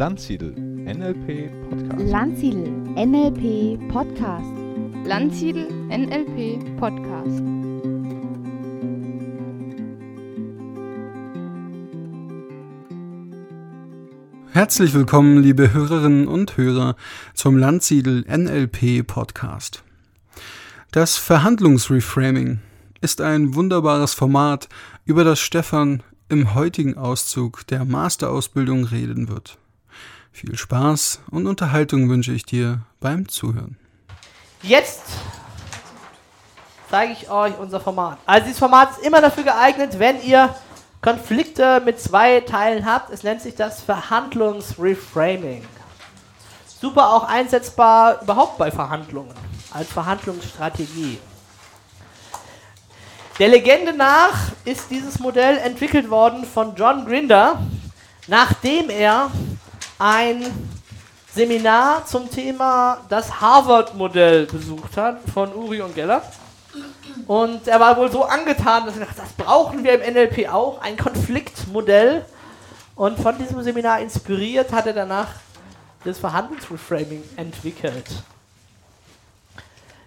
Landsiedel NLP Podcast. Landsiedel NLP Podcast. Landsiedel NLP Podcast. Herzlich willkommen, liebe Hörerinnen und Hörer, zum Landsiedel NLP Podcast. Das Verhandlungsreframing ist ein wunderbares Format, über das Stefan im heutigen Auszug der Masterausbildung reden wird. Viel Spaß und Unterhaltung wünsche ich dir beim Zuhören. Jetzt zeige ich euch unser Format. Also dieses Format ist immer dafür geeignet, wenn ihr Konflikte mit zwei Teilen habt. Es nennt sich das Verhandlungsreframing. Super auch einsetzbar überhaupt bei Verhandlungen, als Verhandlungsstrategie. Der Legende nach ist dieses Modell entwickelt worden von John Grinder, nachdem er ein Seminar zum Thema das Harvard-Modell besucht hat von Uri und Geller. Und er war wohl so angetan, dass er dachte, das brauchen wir im NLP auch, ein Konfliktmodell. Und von diesem Seminar inspiriert hat er danach das Verhandlungsreframing entwickelt.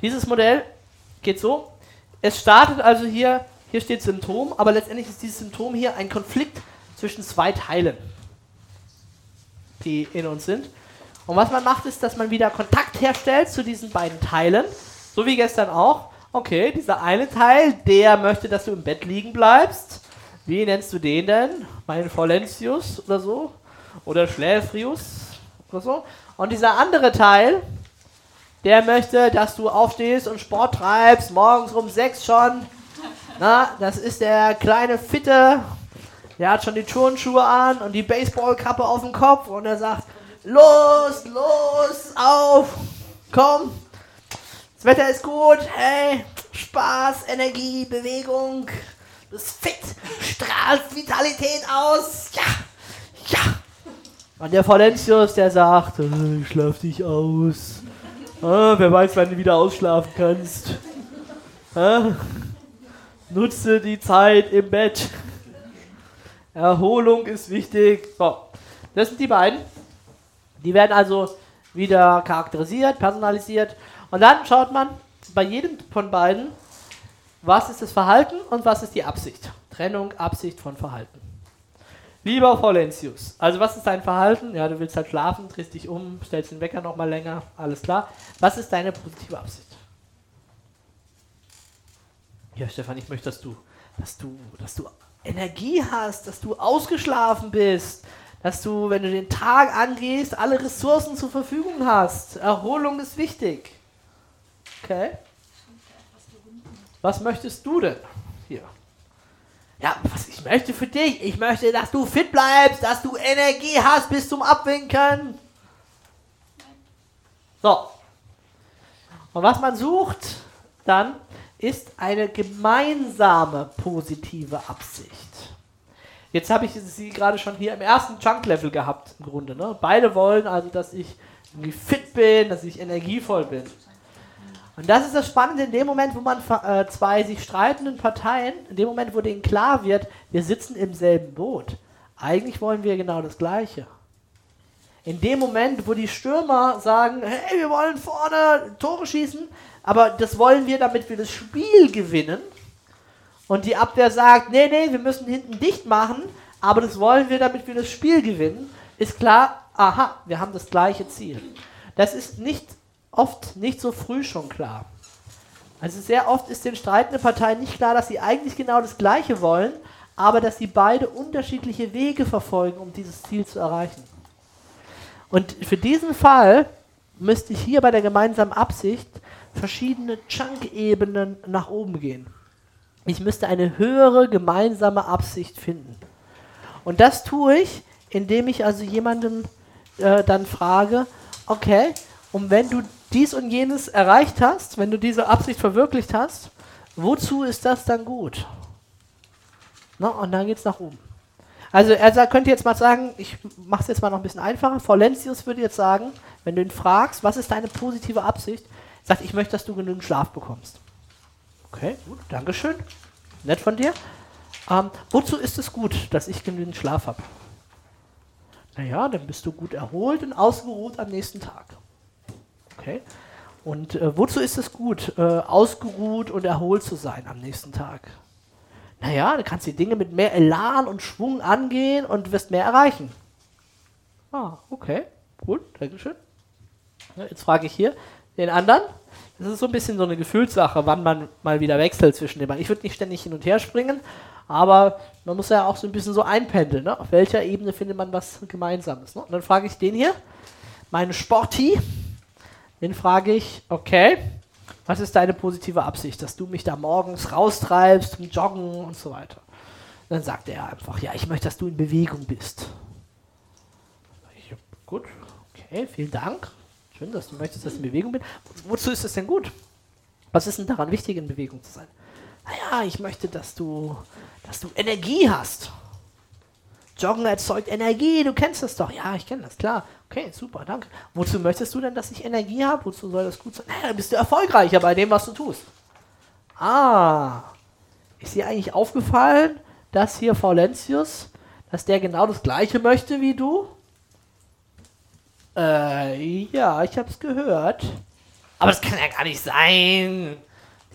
Dieses Modell geht so, es startet also hier, hier steht Symptom, aber letztendlich ist dieses Symptom hier ein Konflikt zwischen zwei Teilen, die in uns sind. Und was man macht, ist, dass man wieder Kontakt herstellt zu diesen beiden Teilen, so wie gestern auch. Okay, dieser eine Teil, der möchte, dass du im Bett liegen bleibst. Wie nennst du den denn? Mein Folentius oder so? Oder Schläfrius oder so? Und dieser andere Teil, der möchte, dass du aufstehst und Sport treibst, morgens um sechs schon. Na, das ist der kleine Fitte, der hat schon die Turnschuhe an und die Baseballkappe auf dem Kopf und er sagt, los, los, auf, komm, das Wetter ist gut, hey, Spaß, Energie, Bewegung, du bist fit, strahlst Vitalität aus, ja, ja. Und der Valentius, der sagt, äh, schlaf dich aus. Ah, wer weiß, wann du wieder ausschlafen kannst. Ah, nutze die Zeit im Bett. Erholung ist wichtig. So, das sind die beiden. Die werden also wieder charakterisiert, personalisiert. Und dann schaut man bei jedem von beiden, was ist das Verhalten und was ist die Absicht. Trennung, Absicht von Verhalten. Lieber Volentius, also was ist dein Verhalten? Ja, du willst halt schlafen, drehst dich um, stellst den Wecker nochmal länger, alles klar. Was ist deine positive Absicht? Ja, Stefan, ich möchte, dass du, dass du, dass du Energie hast, dass du ausgeschlafen bist, dass du, wenn du den Tag angehst, alle Ressourcen zur Verfügung hast. Erholung ist wichtig. Okay? Was möchtest du denn hier? Ja, was ich möchte für dich, ich möchte, dass du fit bleibst, dass du Energie hast bis zum Abwinken. So. Und was man sucht dann, ist eine gemeinsame positive Absicht. Jetzt habe ich sie gerade schon hier im ersten Chunk-Level gehabt, im Grunde. Ne? Beide wollen also, dass ich fit bin, dass ich energievoll bin. Und das ist das Spannende in dem Moment, wo man äh, zwei sich streitenden Parteien, in dem Moment, wo denen klar wird, wir sitzen im selben Boot. Eigentlich wollen wir genau das Gleiche. In dem Moment, wo die Stürmer sagen, hey, wir wollen vorne Tore schießen, aber das wollen wir, damit wir das Spiel gewinnen. Und die Abwehr sagt, nee, nee, wir müssen hinten dicht machen, aber das wollen wir, damit wir das Spiel gewinnen, ist klar, aha, wir haben das gleiche Ziel. Das ist nicht oft nicht so früh schon klar. Also sehr oft ist den streitenden Parteien nicht klar, dass sie eigentlich genau das Gleiche wollen, aber dass sie beide unterschiedliche Wege verfolgen, um dieses Ziel zu erreichen. Und für diesen Fall müsste ich hier bei der gemeinsamen Absicht verschiedene Chunk-Ebenen nach oben gehen. Ich müsste eine höhere gemeinsame Absicht finden. Und das tue ich, indem ich also jemanden äh, dann frage, okay, und wenn du dies und jenes erreicht hast, wenn du diese Absicht verwirklicht hast, wozu ist das dann gut? Na, und dann geht es nach oben. Also er könnte jetzt mal sagen, ich mache es jetzt mal noch ein bisschen einfacher. Faulentius würde jetzt sagen, wenn du ihn fragst, was ist deine positive Absicht, sagt, ich möchte, dass du genügend Schlaf bekommst. Okay, gut, Dankeschön. Nett von dir. Ähm, wozu ist es gut, dass ich genügend Schlaf habe? Naja, dann bist du gut erholt und ausgeruht am nächsten Tag. Okay. Und äh, wozu ist es gut, äh, ausgeruht und erholt zu sein am nächsten Tag? Naja, du kannst die Dinge mit mehr Elan und Schwung angehen und wirst mehr erreichen. Ah, okay. Gut, Dankeschön. Jetzt frage ich hier den anderen. Das ist so ein bisschen so eine Gefühlssache, wann man mal wieder wechselt zwischen den beiden. Ich würde nicht ständig hin und her springen, aber man muss ja auch so ein bisschen so einpendeln. Ne? Auf welcher Ebene findet man was Gemeinsames? Ne? Und dann frage ich den hier, meinen Sporti, den frage ich, okay, was ist deine positive Absicht, dass du mich da morgens raustreibst zum Joggen und so weiter? Und dann sagt er einfach, ja, ich möchte, dass du in Bewegung bist. Ich, gut, okay, vielen Dank. Schön, dass du möchtest, dass ich in Bewegung bin. Wozu ist es denn gut? Was ist denn daran wichtig, in Bewegung zu sein? Naja, ich möchte, dass du, dass du Energie hast. Joggen erzeugt Energie, du kennst das doch. Ja, ich kenne das, klar. Okay, super, danke. Wozu möchtest du denn, dass ich Energie habe? Wozu soll das gut sein? Naja, dann bist du erfolgreicher bei dem, was du tust. Ah, ist dir eigentlich aufgefallen, dass hier Faulentius, dass der genau das Gleiche möchte wie du? Äh, ja, ich hab's gehört. Aber das kann ja gar nicht sein.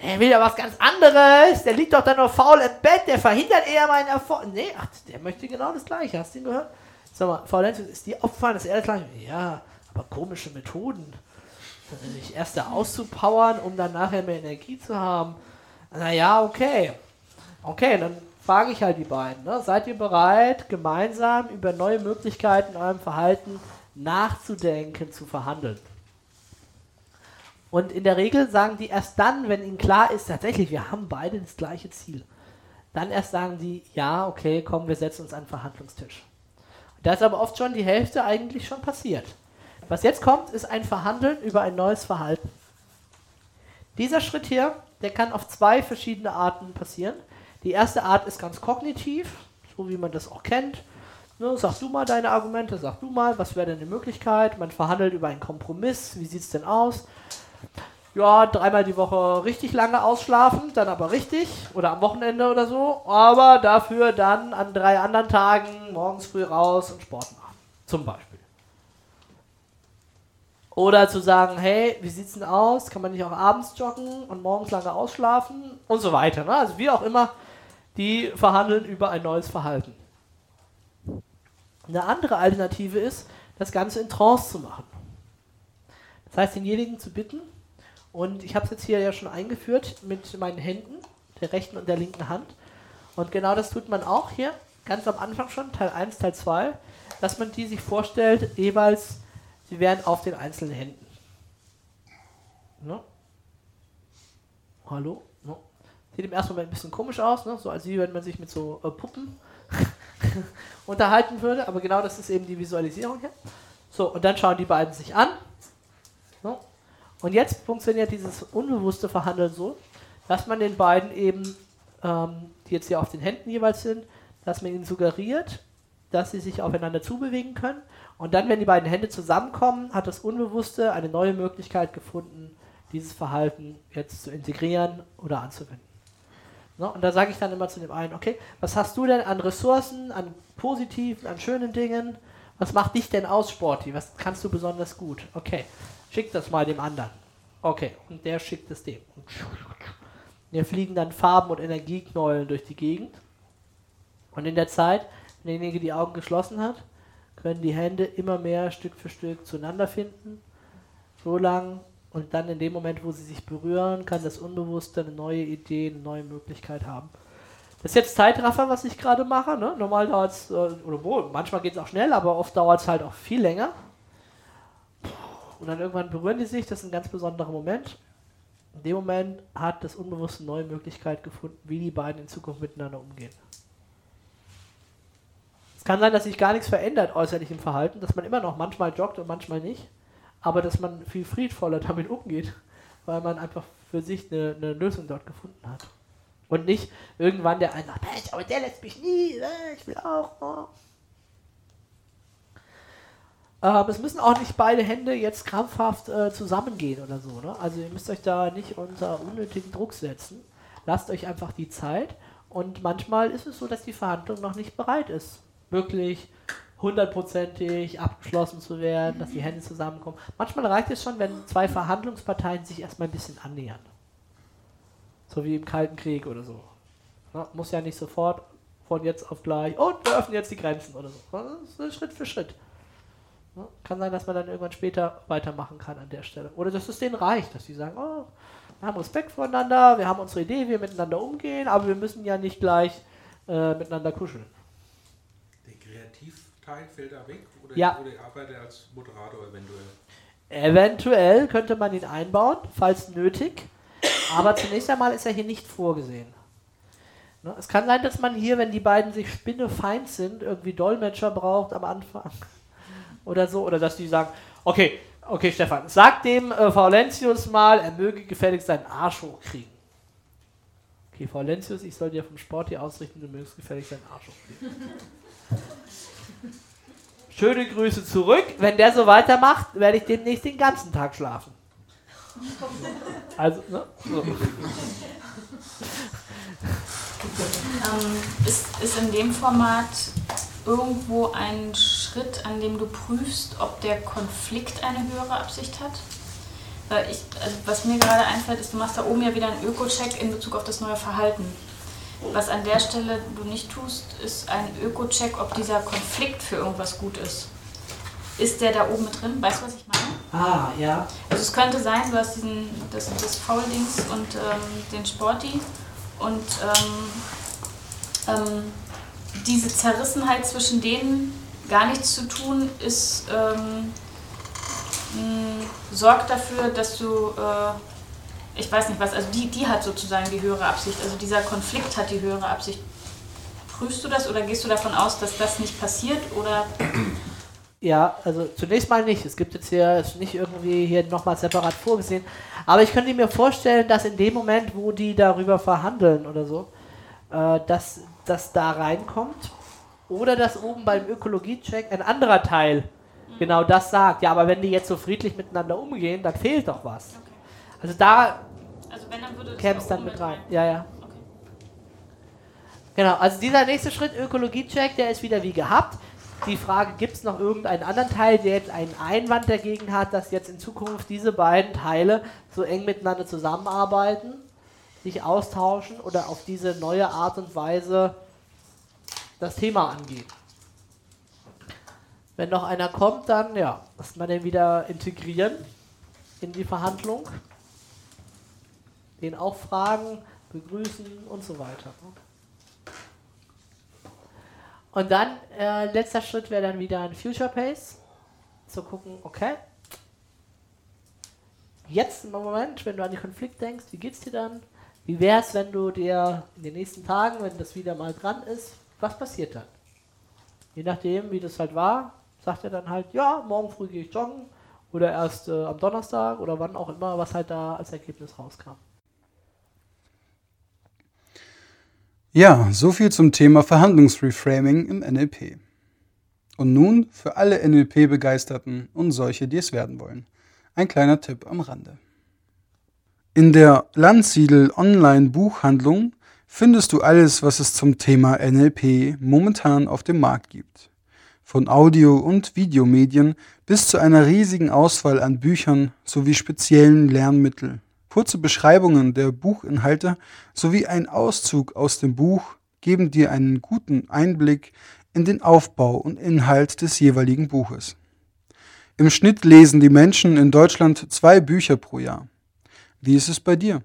Der will ja was ganz anderes. Der liegt doch da nur faul im Bett. Der verhindert eher meinen Erfolg. Nee, ach, der möchte genau das Gleiche. Hast du ihn gehört? Sag mal, Faulenz, ist dir aufgefallen, dass er das Gleiche Ja, aber komische Methoden. Sich erst da auszupowern, um dann nachher mehr Energie zu haben. Naja, okay. Okay, dann frage ich halt die beiden. Ne? Seid ihr bereit, gemeinsam über neue Möglichkeiten in eurem Verhalten nachzudenken, zu verhandeln? Und in der Regel sagen die erst dann, wenn ihnen klar ist, tatsächlich, wir haben beide das gleiche Ziel. Dann erst sagen die, ja, okay, komm, wir setzen uns an den Verhandlungstisch. Da ist aber oft schon die Hälfte eigentlich schon passiert. Was jetzt kommt, ist ein Verhandeln über ein neues Verhalten. Dieser Schritt hier, der kann auf zwei verschiedene Arten passieren. Die erste Art ist ganz kognitiv, so wie man das auch kennt. Ne, sag du mal deine Argumente, sag du mal, was wäre denn eine Möglichkeit? Man verhandelt über einen Kompromiss, wie sieht es denn aus? Ja, dreimal die Woche richtig lange ausschlafen, dann aber richtig oder am Wochenende oder so, aber dafür dann an drei anderen Tagen morgens früh raus und Sport machen, zum Beispiel. Oder zu sagen, hey, wie sieht's denn aus? Kann man nicht auch abends joggen und morgens lange ausschlafen und so weiter. Ne? Also wie auch immer, die verhandeln über ein neues Verhalten. Eine andere Alternative ist, das Ganze in Trance zu machen. Das heißt, denjenigen zu bitten, und ich habe es jetzt hier ja schon eingeführt mit meinen Händen, der rechten und der linken Hand. Und genau das tut man auch hier, ganz am Anfang schon, Teil 1, Teil 2, dass man die sich vorstellt, jeweils Sie wären auf den einzelnen Händen. Ne? Hallo? Ne? Sieht im ersten Moment ein bisschen komisch aus, ne? so als wenn man sich mit so äh, Puppen unterhalten würde, aber genau das ist eben die Visualisierung hier. So, und dann schauen die beiden sich an. Ne? Und jetzt funktioniert dieses unbewusste Verhandeln so, dass man den beiden eben, ähm, die jetzt hier auf den Händen jeweils sind, dass man ihnen suggeriert, dass sie sich aufeinander zubewegen können und dann, wenn die beiden Hände zusammenkommen, hat das Unbewusste eine neue Möglichkeit gefunden, dieses Verhalten jetzt zu integrieren oder anzuwenden. No, und da sage ich dann immer zu dem einen, okay, was hast du denn an Ressourcen, an positiven, an schönen Dingen? Was macht dich denn aus, Sporty? Was kannst du besonders gut? Okay, schick das mal dem anderen. Okay, und der schickt es dem. Und hier fliegen dann Farben und Energieknollen durch die Gegend. Und in der Zeit, wenn derjenige die Augen geschlossen hat, können die Hände immer mehr Stück für Stück zueinander finden. So lang und dann in dem Moment, wo sie sich berühren, kann das Unbewusste eine neue Idee, eine neue Möglichkeit haben. Das ist jetzt Zeitraffer, was ich gerade mache. Ne? Normal dauert es, äh, oder wohl, manchmal geht es auch schnell, aber oft dauert es halt auch viel länger. Und dann irgendwann berühren die sich, das ist ein ganz besonderer Moment. In dem Moment hat das Unbewusste eine neue Möglichkeit gefunden, wie die beiden in Zukunft miteinander umgehen. Es kann sein, dass sich gar nichts verändert äußerlich im Verhalten, dass man immer noch manchmal joggt und manchmal nicht, aber dass man viel friedvoller damit umgeht, weil man einfach für sich eine, eine Lösung dort gefunden hat. Und nicht irgendwann der eine sagt, Mensch, aber der lässt mich nie, äh, ich will auch. Ähm, es müssen auch nicht beide Hände jetzt krampfhaft äh, zusammengehen oder so. Ne? Also ihr müsst euch da nicht unter unnötigen Druck setzen. Lasst euch einfach die Zeit. Und manchmal ist es so, dass die Verhandlung noch nicht bereit ist wirklich hundertprozentig abgeschlossen zu werden, dass die Hände zusammenkommen. Manchmal reicht es schon, wenn zwei Verhandlungsparteien sich erstmal ein bisschen annähern. So wie im Kalten Krieg oder so. Ja, muss ja nicht sofort von jetzt auf gleich und wir öffnen jetzt die Grenzen oder so. Das ist Schritt für Schritt. Ja, kann sein, dass man dann irgendwann später weitermachen kann an der Stelle. Oder dass es denen reicht, dass sie sagen, oh, wir haben Respekt voneinander, wir haben unsere Idee, wie wir miteinander umgehen, aber wir müssen ja nicht gleich äh, miteinander kuscheln. Der Kreativteil fällt da weg oder, Ja. oder arbeitet er als Moderator eventuell? Eventuell könnte man ihn einbauen, falls nötig. Aber zunächst einmal ist er hier nicht vorgesehen. Ne, Es kann sein, dass man hier, wenn die beiden sich spinnefeind sind, irgendwie Dolmetscher braucht am Anfang. Oder so. Oder dass die sagen, okay, okay, Stefan, sag dem äh, Faulentius mal, er möge gefälligst seinen Arsch hochkriegen. Okay, Faulentius, ich soll dir vom Sport hier ausrichten, du mögst gefälligst seinen Arsch hochkriegen. Schöne Grüße zurück. Wenn der so weitermacht, werde ich demnächst den ganzen Tag schlafen. Also, ne? So. Ähm, ist, ist in dem Format irgendwo ein Schritt, an dem du prüfst, ob der Konflikt eine höhere Absicht hat? Weil ich, also was mir gerade einfällt, ist, du machst da oben ja wieder einen Öko-Check in Bezug auf das neue Verhalten. Was an der Stelle du nicht tust, ist ein Öko-Check, ob dieser Konflikt für irgendwas gut ist. Ist der da oben mit drin? Weißt du, was ich meine? Ah, ja. Also es könnte sein, du hast diesen, das, das Foul-Dings und ähm, den Sporty und ähm, ähm, diese Zerrissenheit zwischen denen gar nichts zu tun ist, ähm, mh, sorgt dafür, dass du, äh, ich weiß nicht was, also die, die hat sozusagen die höhere Absicht, also dieser Konflikt hat die höhere Absicht. Prüfst du das oder gehst du davon aus, dass das nicht passiert oder Ja, also zunächst mal nicht. Es gibt jetzt hier ist nicht irgendwie hier nochmal separat vorgesehen. Aber ich könnte mir vorstellen, dass in dem Moment, wo die darüber verhandeln oder so, äh, dass das da reinkommt. Oder dass oben beim Ökologie-Check ein anderer Teil genau das sagt. Ja, aber wenn die jetzt so friedlich miteinander umgehen, dann fehlt doch was. Also da also wenn dann würde das dann mit rein. Ja, ja. Okay. Genau, also dieser nächste Schritt, Ökologie-Check, der ist wieder wie gehabt. Die Frage, gibt es noch irgendeinen anderen Teil, der jetzt einen Einwand dagegen hat, dass jetzt in Zukunft diese beiden Teile so eng miteinander zusammenarbeiten, sich austauschen oder auf diese neue Art und Weise das Thema angehen. Wenn noch einer kommt, dann ja, muss man den wieder integrieren in die Verhandlung. Den auch fragen, begrüßen und so weiter. Und dann, äh, letzter Schritt wäre dann wieder ein Future Pace. Zu gucken, okay. Jetzt im Moment, wenn du an den Konflikt denkst, wie geht's dir dann? Wie wäre es, wenn du dir in den nächsten Tagen, wenn das wieder mal dran ist, was passiert dann? Je nachdem, wie das halt war, sagt er dann halt, ja, morgen früh gehe ich joggen oder erst äh, am Donnerstag oder wann auch immer, was halt da als Ergebnis rauskam. Ja, so viel zum Thema Verhandlungsreframing im NLP. Und nun für alle NLP-Begeisterten und solche, die es werden wollen. Ein kleiner Tipp am Rande. In der Landsiedel Online-Buchhandlung findest du alles, was es zum Thema NLP momentan auf dem Markt gibt. Von Audio- und Videomedien bis zu einer riesigen Auswahl an Büchern sowie speziellen Lernmitteln. Kurze Beschreibungen der Buchinhalte sowie ein Auszug aus dem Buch geben dir einen guten Einblick in den Aufbau und Inhalt des jeweiligen Buches. Im Schnitt lesen die Menschen in Deutschland zwei Bücher pro Jahr. Wie ist es bei dir?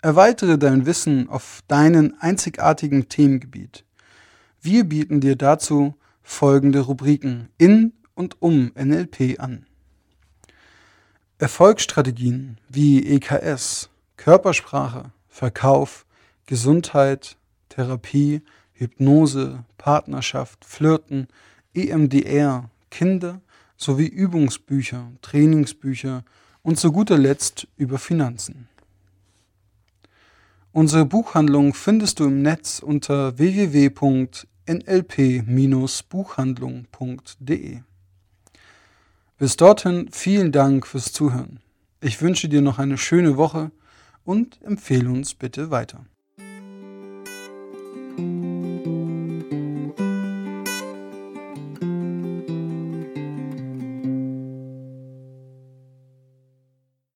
Erweitere dein Wissen auf deinen einzigartigen Themengebiet. Wir bieten dir dazu folgende Rubriken in und um NLP an. Erfolgsstrategien wie EKS, Körpersprache, Verkauf, Gesundheit, Therapie, Hypnose, Partnerschaft, Flirten, EMDR, Kinder sowie Übungsbücher, Trainingsbücher und zu guter Letzt über Finanzen. Unsere Buchhandlung findest du im Netz unter www.nlp-buchhandlung.de. Bis dorthin vielen Dank fürs Zuhören. Ich wünsche dir noch eine schöne Woche und empfehle uns bitte weiter.